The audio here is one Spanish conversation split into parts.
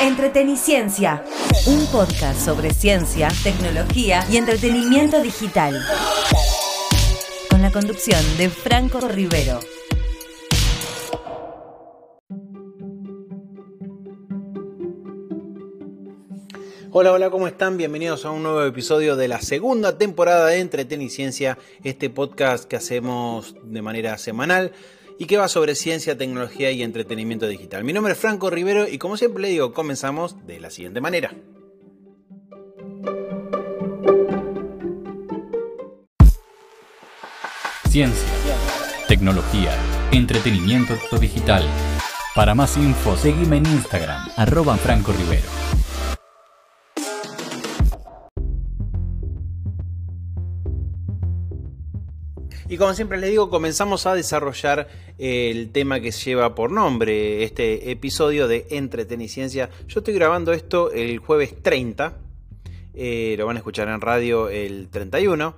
Entreteniciencia, un podcast sobre ciencia, tecnología y entretenimiento digital. Con la conducción de Franco Rivero. Hola, hola, ¿cómo están? Bienvenidos a un nuevo episodio de la segunda temporada de Entreteniciencia, este podcast que hacemos de manera semanal y que va sobre ciencia, tecnología y entretenimiento digital. Mi nombre es Franco Rivero y como siempre le digo, comenzamos de la siguiente manera. Ciencia, tecnología, entretenimiento digital. Para más info, seguime en Instagram, arroba Franco Rivero. Y como siempre les digo, comenzamos a desarrollar el tema que lleva por nombre este episodio de Entreteniciencia. Yo estoy grabando esto el jueves 30, eh, lo van a escuchar en radio el 31,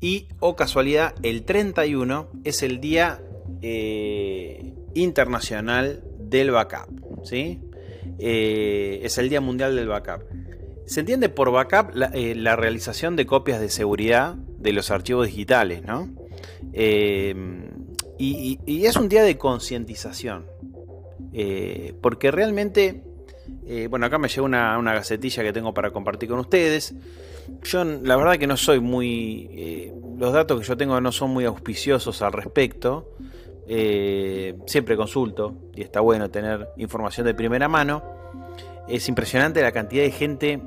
y o oh casualidad, el 31 es el Día eh, Internacional del Backup, ¿sí? Eh, es el Día Mundial del Backup. Se entiende por backup la realización de copias de seguridad de los archivos digitales, ¿no? Eh, y, es un día de concientización. Eh, porque realmente, eh, bueno, acá me llegó una, gacetilla que tengo para compartir con ustedes. Yo la verdad que no soy muy... los datos que yo tengo no son muy auspiciosos al respecto. siempre consulto y está bueno tener información de primera mano. Es impresionante la cantidad de gente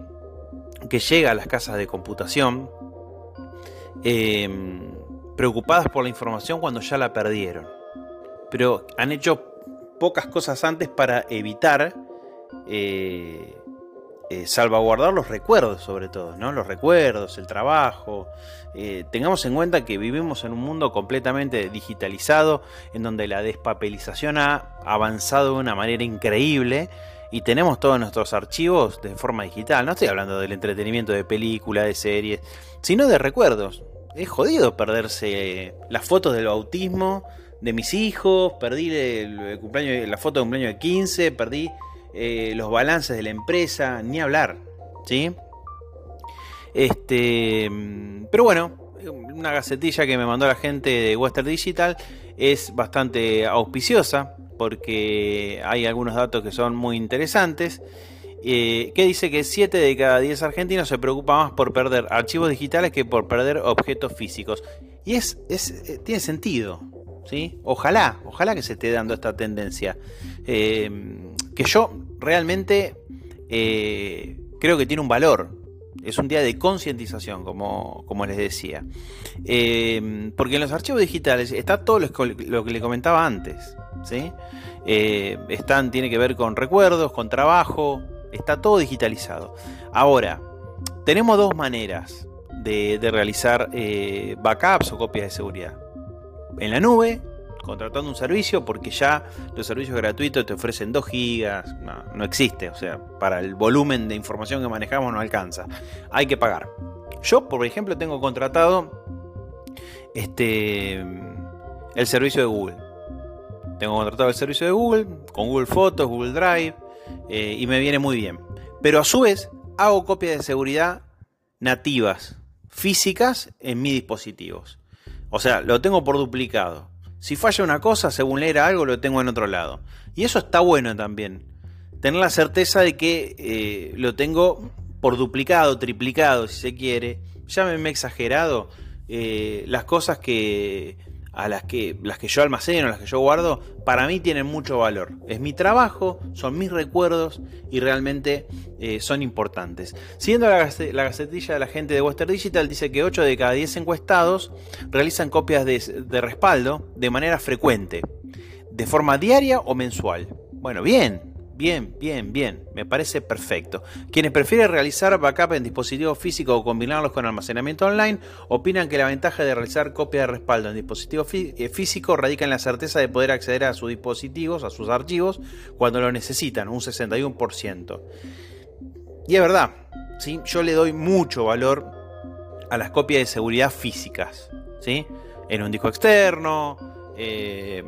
que llega a las casas de computación preocupadas por la información cuando ya la perdieron. Pero han hecho pocas cosas antes para evitar eh, eh, salvaguardar los recuerdos, sobre todo, ¿no? Los recuerdos, el trabajo. Eh, tengamos en cuenta que vivimos en un mundo completamente digitalizado, en donde la despapelización ha avanzado de una manera increíble y tenemos todos nuestros archivos de forma digital. No estoy hablando del entretenimiento de películas, de series, sino de recuerdos es jodido perderse las fotos del bautismo de mis hijos, perdí el, cumpleaños, la foto de cumpleaños de 15, perdí eh, los balances de la empresa, ni hablar, ¿sí? Este, pero bueno, una gacetilla que me mandó la gente de Western Digital es bastante auspiciosa porque hay algunos datos que son muy interesantes eh, que dice que 7 de cada 10 argentinos se preocupa más por perder archivos digitales que por perder objetos físicos. Y es, eh, tiene sentido. ¿sí? Ojalá, ojalá que se esté dando esta tendencia. Eh, que yo realmente creo que tiene un valor. Es un día de concientización, como, como, les decía. porque en los archivos digitales está todo lo, que le comentaba antes. ¿sí? están, tiene que ver con recuerdos, con trabajo, Está todo digitalizado. Ahora, tenemos dos maneras de, realizar eh, backups o copias de seguridad. En la nube, contratando un servicio, porque ya los servicios gratuitos te ofrecen 2 gigas, no, existe, o sea, para el volumen de información que manejamos no alcanza. Hay que pagar. Yo, por ejemplo, tengo contratado este, el servicio de Google. Tengo contratado el servicio de Google, con Google Fotos, Google Drive, eh, y me viene muy bien. Pero a su vez hago copias de seguridad nativas, físicas en mis dispositivos. O sea, lo tengo por duplicado. Si falla una cosa, según leer algo, lo tengo en otro lado. Y eso está bueno también. Tener la certeza de que eh, lo tengo por duplicado, triplicado, si se quiere. Llámeme exagerado. Eh, las cosas que a las que, las que yo almaceno, las que yo guardo, para mí tienen mucho valor. Es mi trabajo, son mis recuerdos y realmente eh, son importantes. Siguiendo la, la, gacetilla de la gente de Western Digital, dice que 8 de cada 10 encuestados realizan copias de, de respaldo de manera frecuente, de forma diaria o mensual. Bueno, bien, Bien, bien, bien, me parece perfecto. Quienes prefieren realizar backup en dispositivos físicos o combinarlos con almacenamiento online, opinan que la ventaja de realizar copia de respaldo en dispositivos eh, físicos radica en la certeza de poder acceder a sus dispositivos, a sus archivos, cuando lo necesitan, un 61%. Y es verdad, ¿sí? yo le doy mucho valor a las copias de seguridad físicas, ¿sí? en un disco externo, eh,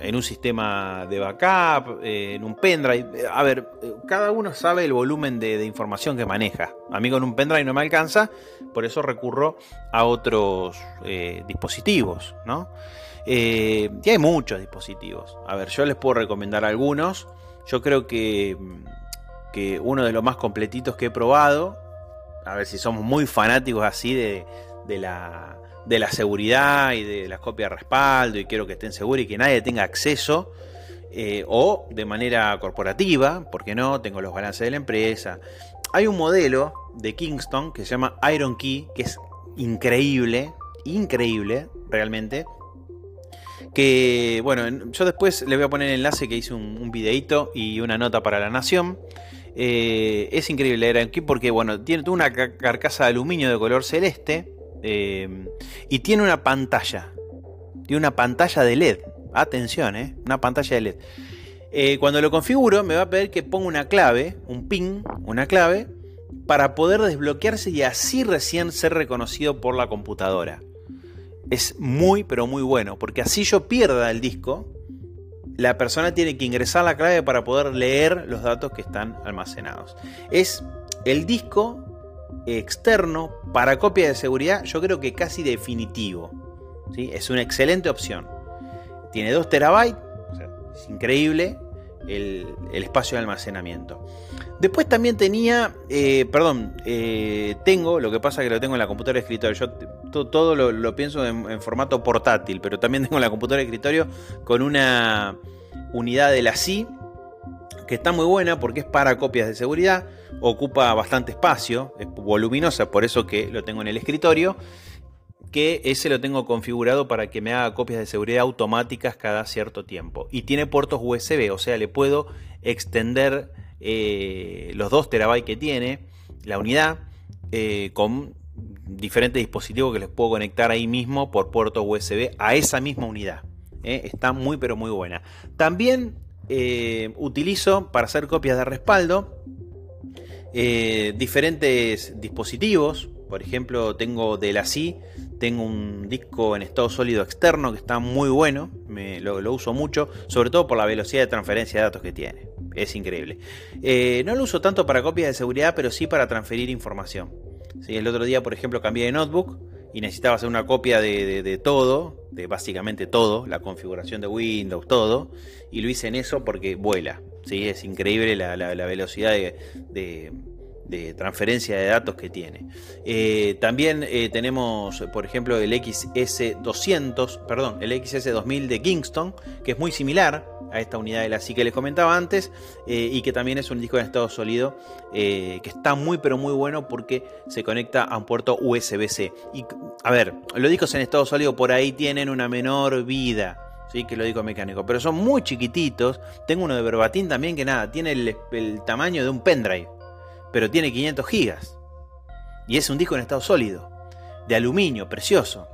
en un sistema de backup, eh, en un pendrive. A ver, cada uno sabe el volumen de, información que maneja. A mí con un pendrive no me alcanza, por eso recurro a otros dispositivos, ¿no? y hay muchos dispositivos. A ver, yo les puedo recomendar algunos. Yo creo que, que uno de los más completitos que he probado, a ver si somos muy fanáticos así de, de la de la seguridad y de las copias de respaldo y quiero que estén seguros y que nadie tenga acceso. Eh, o de manera corporativa, porque no, tengo los balances de la empresa. Hay un modelo de Kingston que se llama Iron Key, que es increíble, increíble realmente. Que bueno, yo después le voy a poner el enlace que hice un, videito y una nota para la nación. Eh, es increíble Iron Key porque bueno, tiene una carcasa de aluminio de color celeste eh, y tiene una pantalla. Tiene una pantalla de LED. Atención, ¿eh? Una pantalla de LED. Eh, cuando lo configuro, me va a pedir que ponga una clave, un pin, una clave, para poder desbloquearse y así recién ser reconocido por la computadora. Es muy, pero muy bueno, porque así yo pierda el disco, la persona tiene que ingresar la clave para poder leer los datos que están almacenados. Es el disco externo para copia de seguridad, yo creo que casi definitivo. ¿sí? Es una excelente opción. Tiene 2 terabytes, es increíble el, espacio de almacenamiento. Después también tenía, eh, perdón, eh, tengo, lo que pasa es que lo tengo en la computadora de escritorio. Yo todo, lo, pienso en, formato portátil, pero también tengo en la computadora de escritorio con una unidad de la CI que está muy buena porque es para copias de seguridad, ocupa bastante espacio, es voluminosa, por eso que lo tengo en el escritorio, que ese lo tengo configurado para que me haga copias de seguridad automáticas cada cierto tiempo. Y tiene puertos USB, o sea, le puedo extender eh, los 2 terabytes que tiene la unidad eh, con diferentes dispositivos que les puedo conectar ahí mismo por puerto USB a esa misma unidad. ¿eh? Está muy pero muy buena. También eh, utilizo para hacer copias de respaldo eh, diferentes dispositivos. Por ejemplo, tengo de la CI, tengo un disco en estado sólido externo que está muy bueno, lo, uso mucho, sobre todo por la velocidad de transferencia de datos que tiene. Es increíble. Eh, no lo uso tanto para copias de seguridad, pero sí para transferir información. El otro día, por ejemplo, cambié de notebook y necesitaba hacer una copia de, todo, de básicamente todo, la configuración de Windows, todo, y lo hice en eso porque vuela. ¿sí? Es increíble la, velocidad de, transferencia de datos que tiene. Eh, también eh, tenemos, por ejemplo, el XS200, perdón, el XS2000 de Kingston, que es muy similar a esta unidad de la SI que les comentaba antes eh, y que también es un disco en estado sólido eh, que está muy pero muy bueno porque se conecta a un puerto USB-C. Y a ver, los discos en estado sólido por ahí tienen una menor vida. Sí, que lo digo mecánico, pero son muy chiquititos. Tengo uno de verbatim también que nada, tiene el, el tamaño de un pendrive, pero tiene 500 gigas. Y es un disco en estado sólido, de aluminio, precioso.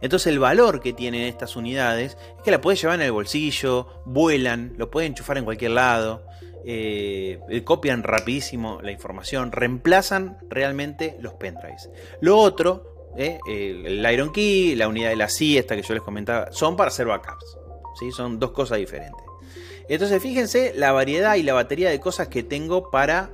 Entonces el valor que tienen estas unidades es que la puedes llevar en el bolsillo, vuelan, lo pueden enchufar en cualquier lado, eh, copian rapidísimo la información, reemplazan realmente los pendrives. Lo otro, eh, el Iron Key, la unidad de la siesta que yo les comentaba, son para hacer backups. ¿sí? Son dos cosas diferentes. Entonces fíjense la variedad y la batería de cosas que tengo para,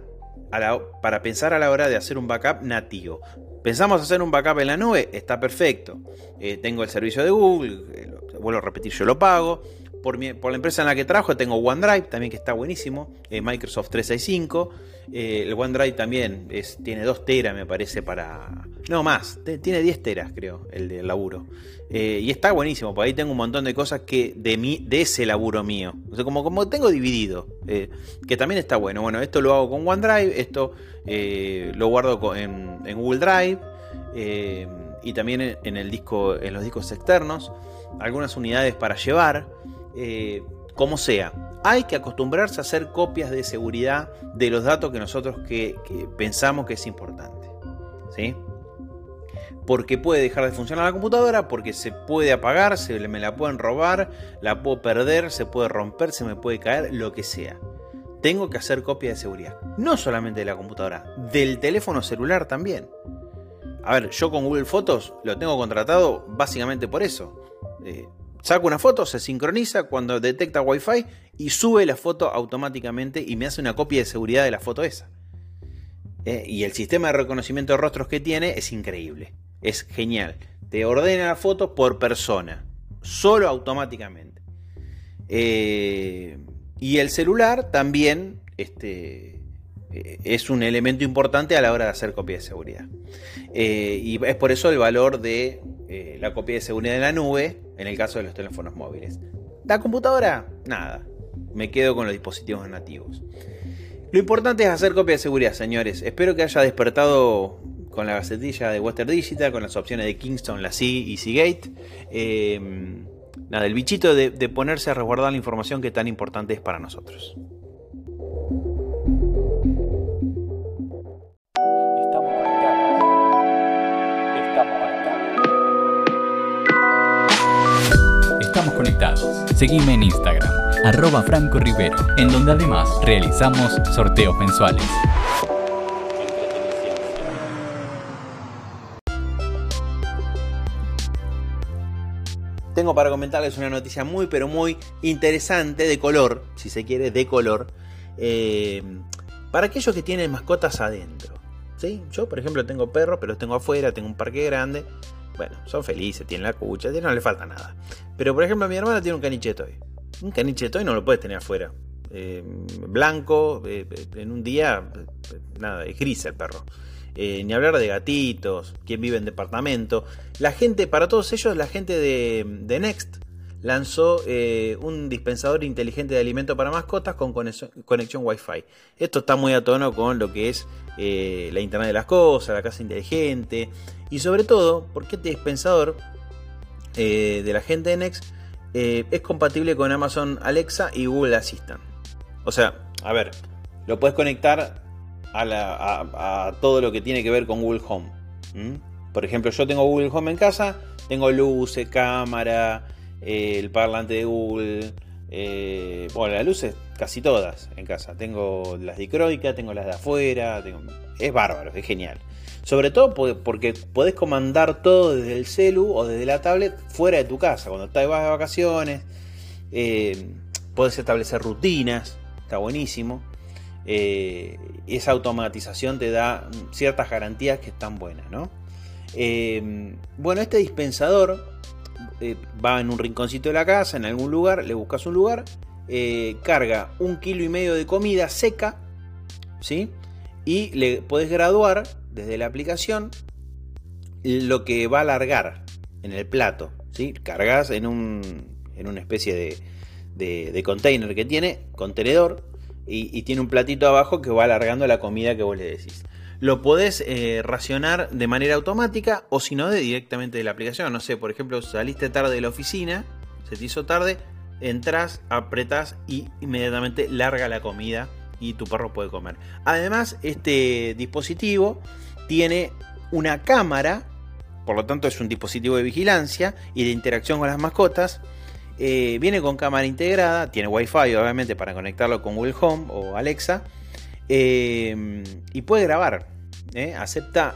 para pensar a la hora de hacer un backup nativo. ¿Pensamos hacer un backup en la nube? Está perfecto. Eh, tengo el servicio de Google, eh, vuelvo a repetir, yo lo pago. Por, la empresa en la que trabajo tengo OneDrive, también que está buenísimo, eh, Microsoft 365. el OneDrive también tiene 2 teras, me parece, para... No, más, tiene 10 teras, creo, el del laburo. y está buenísimo, por ahí tengo un montón de cosas que de, mí, de ese laburo mío. Como, como tengo dividido, que también está bueno. Bueno, esto lo hago con OneDrive, esto lo guardo en, en Google Drive y también en, el disco, en los discos externos, algunas unidades para llevar, eh, como sea. Hay que acostumbrarse a hacer copias de seguridad de los datos que nosotros que, pensamos que es importante. ¿sí? Porque puede dejar de funcionar la computadora, porque se puede apagar, se me la pueden robar, la puedo perder, se puede romper, se me puede caer, lo que sea. Tengo que hacer copia de seguridad. No solamente de la computadora, del teléfono celular también. A ver, yo con Google Fotos lo tengo contratado básicamente por eso. Eh, saco una foto, se sincroniza cuando detecta Wi-Fi y sube la foto automáticamente y me hace una copia de seguridad de la foto esa. Eh, y el sistema de reconocimiento de rostros que tiene es increíble. Es genial. Te ordena la foto por persona. Solo automáticamente. Eh, y el celular también este, eh, es un elemento importante a la hora de hacer copia de seguridad. y es por eso el valor de la copia de seguridad de la nube en el caso de los teléfonos móviles. La computadora, nada. Me quedo con los dispositivos nativos. Lo importante es hacer copia de seguridad, señores. Espero que haya despertado con la gacetilla de Western Digital, con las opciones de Kingston, la C y Seagate. Eh, nada, el bichito de, de ponerse a resguardar la información que tan importante es para nosotros. Estamos conectados. Seguime en Instagram, arroba Franco Rivero, en donde además realizamos sorteos mensuales. Tengo para comentarles una noticia muy pero muy interesante de color, si se quiere, de color, eh, para aquellos que tienen mascotas adentro. ¿sí? Yo, por ejemplo, tengo perros, pero los tengo afuera, tengo un parque grande. Bueno, son felices, tienen la cucha, no le falta nada. Pero por ejemplo, mi hermana tiene un caniche toy. Un caniche toy no lo puedes tener afuera. Eh, blanco, eh, en un día, nada, es gris el perro. Eh, ni hablar de gatitos, quien vive en departamento. La gente, para todos ellos, la gente de, Next lanzó un dispensador inteligente de alimento para mascotas con conexión, Wi-Fi. Esto está muy a tono con lo que es la Internet de las Cosas, la casa inteligente y sobre todo porque este dispensador eh, de la gente de eh, es compatible con Amazon Alexa y Google Assistant. O sea, a ver, lo puedes conectar a, todo lo que tiene que ver con Google Home. Por ejemplo, yo tengo Google Home en casa, tengo luces, cámara, eh, el parlante de Google. bueno, las luces casi todas en casa. Tengo las de Croica, tengo las de afuera. es bárbaro, es genial. Sobre todo porque podés comandar todo desde el celu o desde la tablet fuera de tu casa. Cuando estás de vacaciones, eh, podés establecer rutinas, está buenísimo. Eh, esa automatización te da ciertas garantías que están buenas, ¿no? Eh, bueno, este dispensador va en un rinconcito de la casa, en algún lugar, le buscas un lugar, carga un kilo y medio de comida seca, ¿sí? Y le podés graduar desde la aplicación lo que va a alargar en el plato. ¿sí? Cargas en, un, en una especie de, de, container que tiene, contenedor, y, tiene un platito abajo que va alargando la comida que vos le decís. Lo podés eh, racionar de manera automática o si no, de directamente de la aplicación. No sé, por ejemplo, saliste tarde de la oficina, se te hizo tarde, entras, apretás y inmediatamente larga la comida y tu perro puede comer. Además, este dispositivo tiene una cámara, por lo tanto es un dispositivo de vigilancia y de interacción con las mascotas. Eh, viene con cámara integrada, tiene Wi-Fi obviamente para conectarlo con Google Home o Alexa eh, y puede grabar. ¿eh? acepta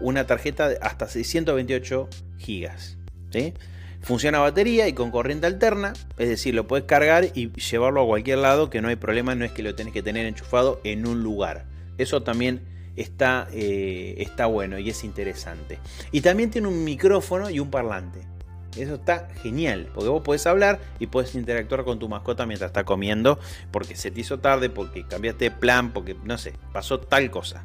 una tarjeta de hasta 628 gigas. Funciona a batería y con corriente alterna, es decir, lo puedes cargar y llevarlo a cualquier lado, que no hay problema, no es que lo tenés que tener enchufado en un lugar. Eso también está, eh, está bueno y es interesante. Y también tiene un micrófono y un parlante. Eso está genial, porque vos podés hablar y puedes interactuar con tu mascota mientras está comiendo, porque se te hizo tarde, porque cambiaste de plan, porque no sé, pasó tal cosa.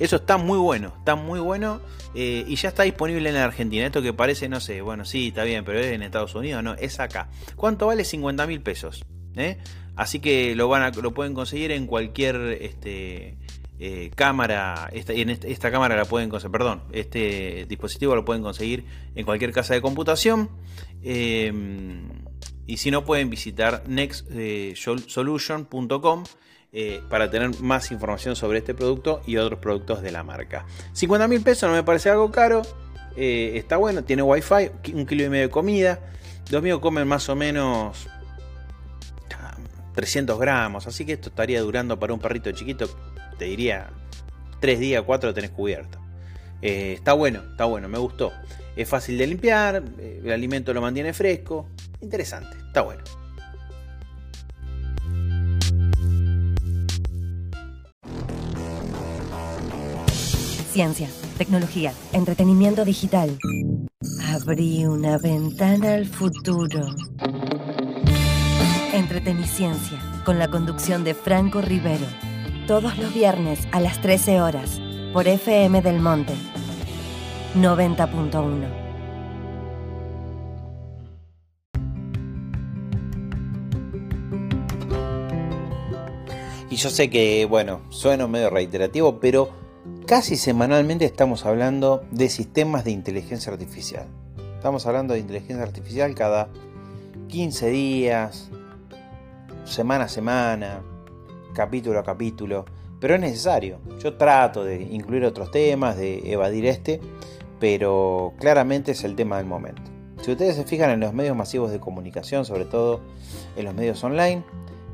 Eso está muy bueno, está muy bueno eh, y ya está disponible en Argentina. Esto que parece, no sé, bueno, sí, está bien, pero es en Estados Unidos, no, es acá. ¿Cuánto vale? 50 mil pesos. ¿eh? Así que lo, van a, lo pueden conseguir en cualquier este, eh, cámara. Esta, esta, cámara la pueden conseguir, perdón, este dispositivo lo pueden conseguir en cualquier casa de computación. y si no, pueden visitar nextsolution.com eh, para tener más información sobre este producto y otros productos de la marca. 50 mil pesos no me parece algo caro. Eh, está bueno, tiene wifi, un kilo y medio de comida. Los míos comen más o menos 300 gramos, así que esto estaría durando para un perrito chiquito, te diría 3 días, 4 lo tenés cubierto. Eh, está bueno, está bueno, me gustó. Es fácil de limpiar, el alimento lo mantiene fresco. interesante, está bueno. Ciencia, tecnología, entretenimiento digital. Abrí una ventana al futuro. Entreteniciencia, con la conducción de Franco Rivero. Todos los viernes a las 13 horas, por FM del Monte. 90.1. Y yo sé que, bueno, sueno medio reiterativo, pero casi semanalmente estamos hablando de sistemas de inteligencia artificial. Estamos hablando de inteligencia artificial cada 15 días, semana a semana, capítulo a capítulo, pero es necesario. Yo trato de incluir otros temas, de evadir este, pero claramente es el tema del momento. Si ustedes se fijan en los medios masivos de comunicación, sobre todo en los medios online,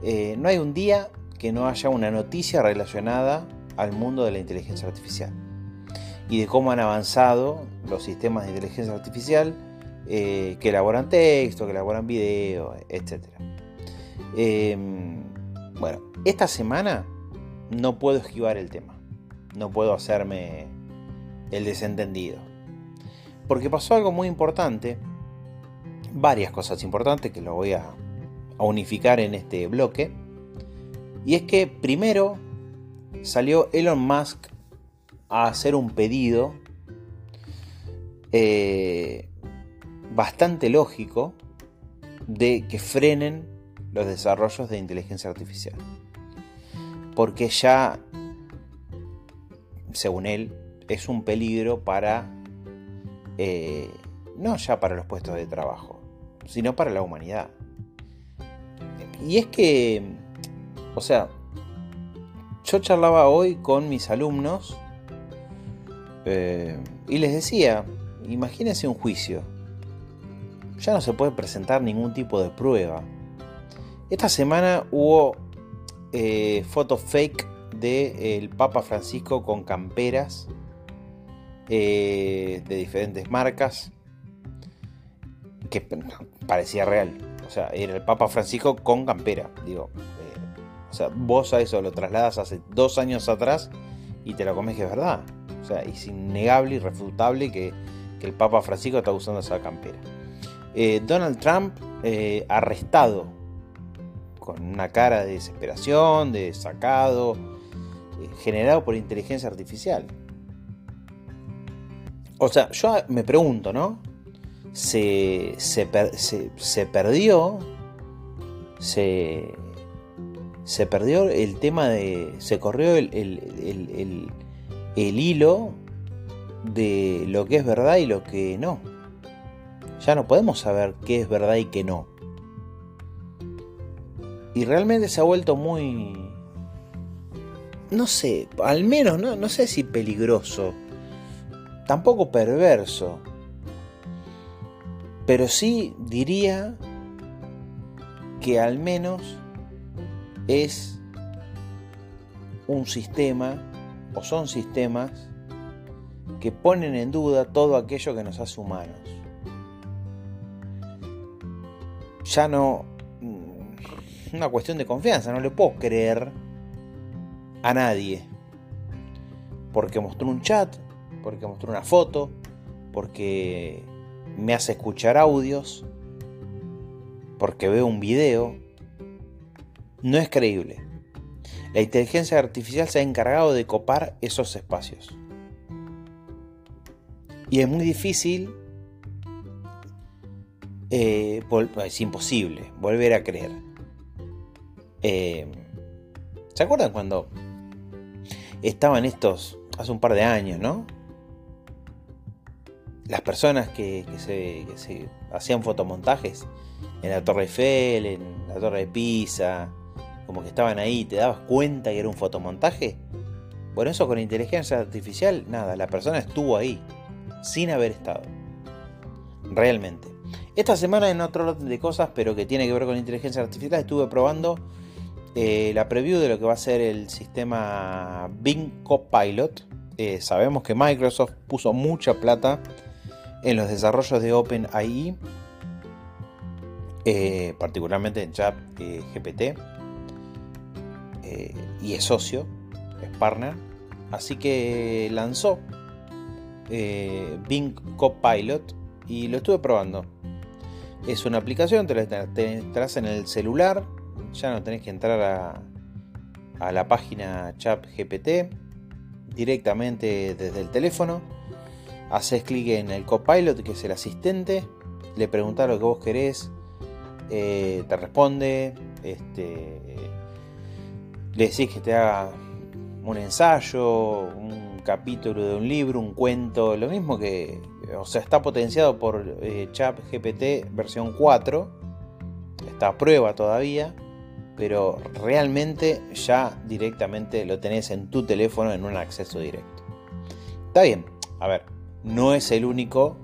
eh, no hay un día que no haya una noticia relacionada al mundo de la inteligencia artificial y de cómo han avanzado los sistemas de inteligencia artificial eh, que elaboran texto, que elaboran video, etc. Em, bueno, esta semana no puedo esquivar el tema, no puedo hacerme el desentendido, porque pasó algo muy importante, varias cosas importantes que lo voy a unificar en este bloque, y es que primero salió Elon Musk a hacer un pedido eh, bastante lógico de que frenen los desarrollos de inteligencia artificial. Porque ya, según él, es un peligro para, eh, no ya para los puestos de trabajo, sino para la humanidad. Y es que, o sea, yo charlaba hoy con mis alumnos eh, y les decía, imagínense un juicio. Ya no se puede presentar ningún tipo de prueba. Esta semana hubo eh, fotos fake del Papa Francisco con camperas eh, de diferentes marcas que parecía real. O sea, era el Papa Francisco con campera. Digo, o sea, vos a eso lo trasladas hace dos años atrás y te lo comes que es verdad. O sea, es innegable y refutable que, el Papa Francisco está usando esa campera. Eh, Donald Trump eh, arrestado con una cara de desesperación, de sacado, eh, generado por inteligencia artificial. O sea, yo me pregunto, ¿no? Se, se, se perdió, se, se perdió el tema de. se corrió el, el, hilo de lo que es verdad y lo que no. Ya no podemos saber qué es verdad y qué no. Y realmente se ha vuelto muy. No sé, al menos no, no sé si peligroso. Tampoco perverso. Pero sí diría que al menos es un sistema o son sistemas que ponen en duda todo aquello que nos hace humanos. Ya no... Una cuestión de confianza, no le puedo creer a nadie. Porque mostró un chat, porque mostró una foto, porque me hace escuchar audios, porque veo un video, no es creíble. La inteligencia artificial se ha encargado de copar esos espacios. Y es muy difícil, eh, es imposible volver a creer. Eh, ¿Se acuerdan cuando estaban estos, hace un par de años, ¿no? Las personas que, se, hacían fotomontajes en la Torre Eiffel, en la Torre de Pisa, como que estaban ahí, te dabas cuenta que era un fotomontaje. Bueno, eso con inteligencia artificial, nada, la persona estuvo ahí, sin haber estado. Realmente. Esta semana en otro lote de cosas, pero que tiene que ver con inteligencia artificial, estuve probando eh, la preview de lo que va a ser el sistema Bing Copilot. Eh, sabemos que Microsoft puso mucha plata en los desarrollos de OpenAI eh, particularmente en chat eh, y es socio, es partner, así que lanzó Bing Copilot y lo estuve probando. Es una aplicación, te la en el celular, ya no tenés que entrar a, a la página chat GPT directamente desde el teléfono. Haces clic en el copilot, que es el asistente, le preguntas lo que vos querés, eh, te responde, este, le decís que te haga un ensayo, un capítulo de un libro, un cuento, lo mismo que, o sea, está potenciado por eh, Chat GPT versión 4, está a prueba todavía, pero realmente ya directamente lo tenés en tu teléfono en un acceso directo. Está bien, a ver, no es el único,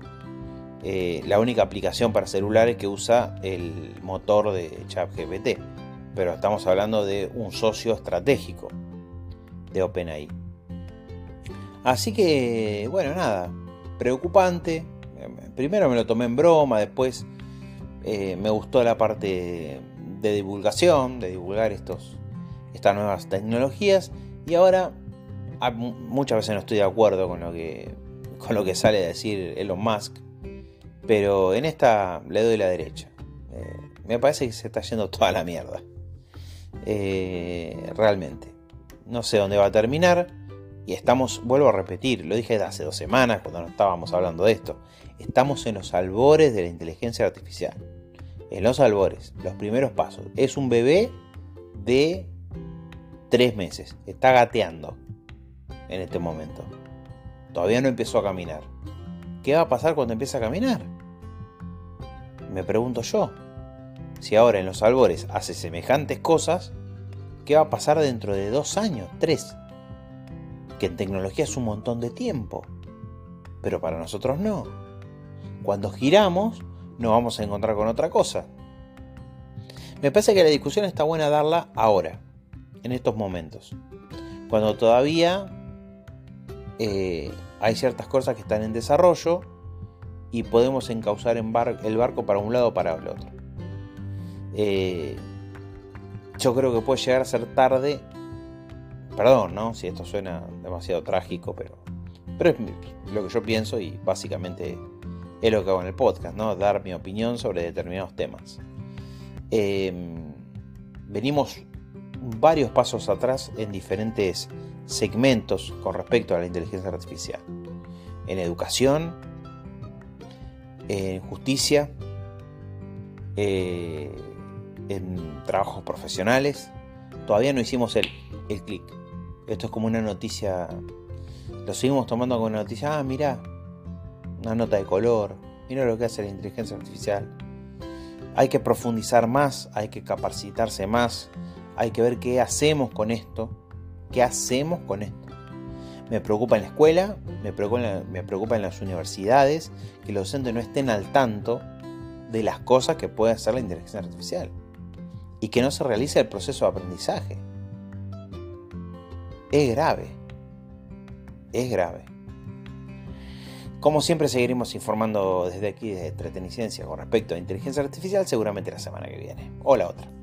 eh, la única aplicación para celulares que usa el motor de ChatGPT, pero estamos hablando de un socio estratégico de OpenAI. Así que, bueno, nada, preocupante. Primero me lo tomé en broma, después eh, me gustó la parte de divulgación, de divulgar estos, estas nuevas tecnologías. Y ahora muchas veces no estoy de acuerdo con lo que, con lo que sale a decir Elon Musk, pero en esta le doy la derecha. Eh, me parece que se está yendo toda la mierda. Eh, realmente. No sé dónde va a terminar. Y estamos, vuelvo a repetir, lo dije hace dos semanas cuando no estábamos hablando de esto. Estamos en los albores de la inteligencia artificial en los albores, los primeros pasos. Es un bebé de tres meses. Está gateando en este momento. Todavía no empezó a caminar. ¿Qué va a pasar cuando empiece a caminar? Me pregunto yo. Si ahora en los albores hace semejantes cosas, ¿qué va a pasar dentro de dos años, tres? Que en tecnología es un montón de tiempo. Pero para nosotros no. Cuando giramos, nos vamos a encontrar con otra cosa. Me parece que la discusión está buena darla ahora, en estos momentos, cuando todavía eh, hay ciertas cosas que están en desarrollo y podemos encauzar el barco para un lado o para el otro. Eh, yo creo que puede llegar a ser tarde, perdón, ¿no? Si esto suena demasiado trágico, pero, pero es lo que yo pienso y básicamente es lo que hago en el podcast, ¿no? Dar mi opinión sobre determinados temas. Em, venimos varios pasos atrás en diferentes segmentos con respecto a la inteligencia artificial. En educación, en justicia, eh, en trabajos profesionales. Todavía no hicimos el, el clic. Esto es como una noticia. Lo seguimos tomando como una noticia. Ah, mira, una nota de color, mira lo que hace la inteligencia artificial. Hay que profundizar más, hay que capacitarse más, hay que ver qué hacemos con esto, qué hacemos con esto. Me preocupa en la escuela, me preocupa me preocupa en las universidades, que los docentes no estén al tanto de las cosas que puede hacer la inteligencia artificial y que no se realice el proceso de aprendizaje. Es grave, es grave. Como siempre seguiremos informando desde aquí de Entretenicencia con respecto a inteligencia artificial seguramente la semana que viene o la otra.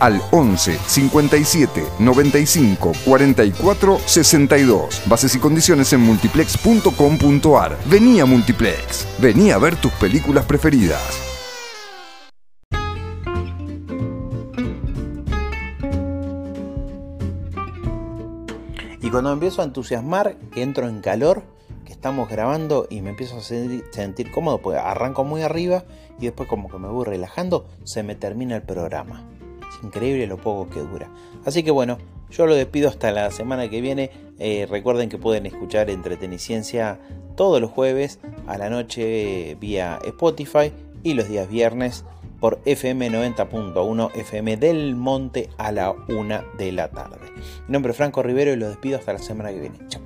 al 11 57 95 44 62. Bases y condiciones en multiplex.com.ar. Vení a Multiplex. Vení a ver tus películas preferidas. Y cuando empiezo a entusiasmar, que entro en calor, que estamos grabando y me empiezo a sentir cómodo, pues arranco muy arriba y después como que me voy relajando, se me termina el programa increíble lo poco que dura. Así que bueno, yo lo despido hasta la semana que viene. Eh, recuerden que pueden escuchar Entreteniciencia todos los jueves a la noche vía Spotify y los días viernes por FM 90.1 FM del Monte a la 1 de la tarde. Mi nombre es Franco Rivero y los despido hasta la semana que viene. Chao.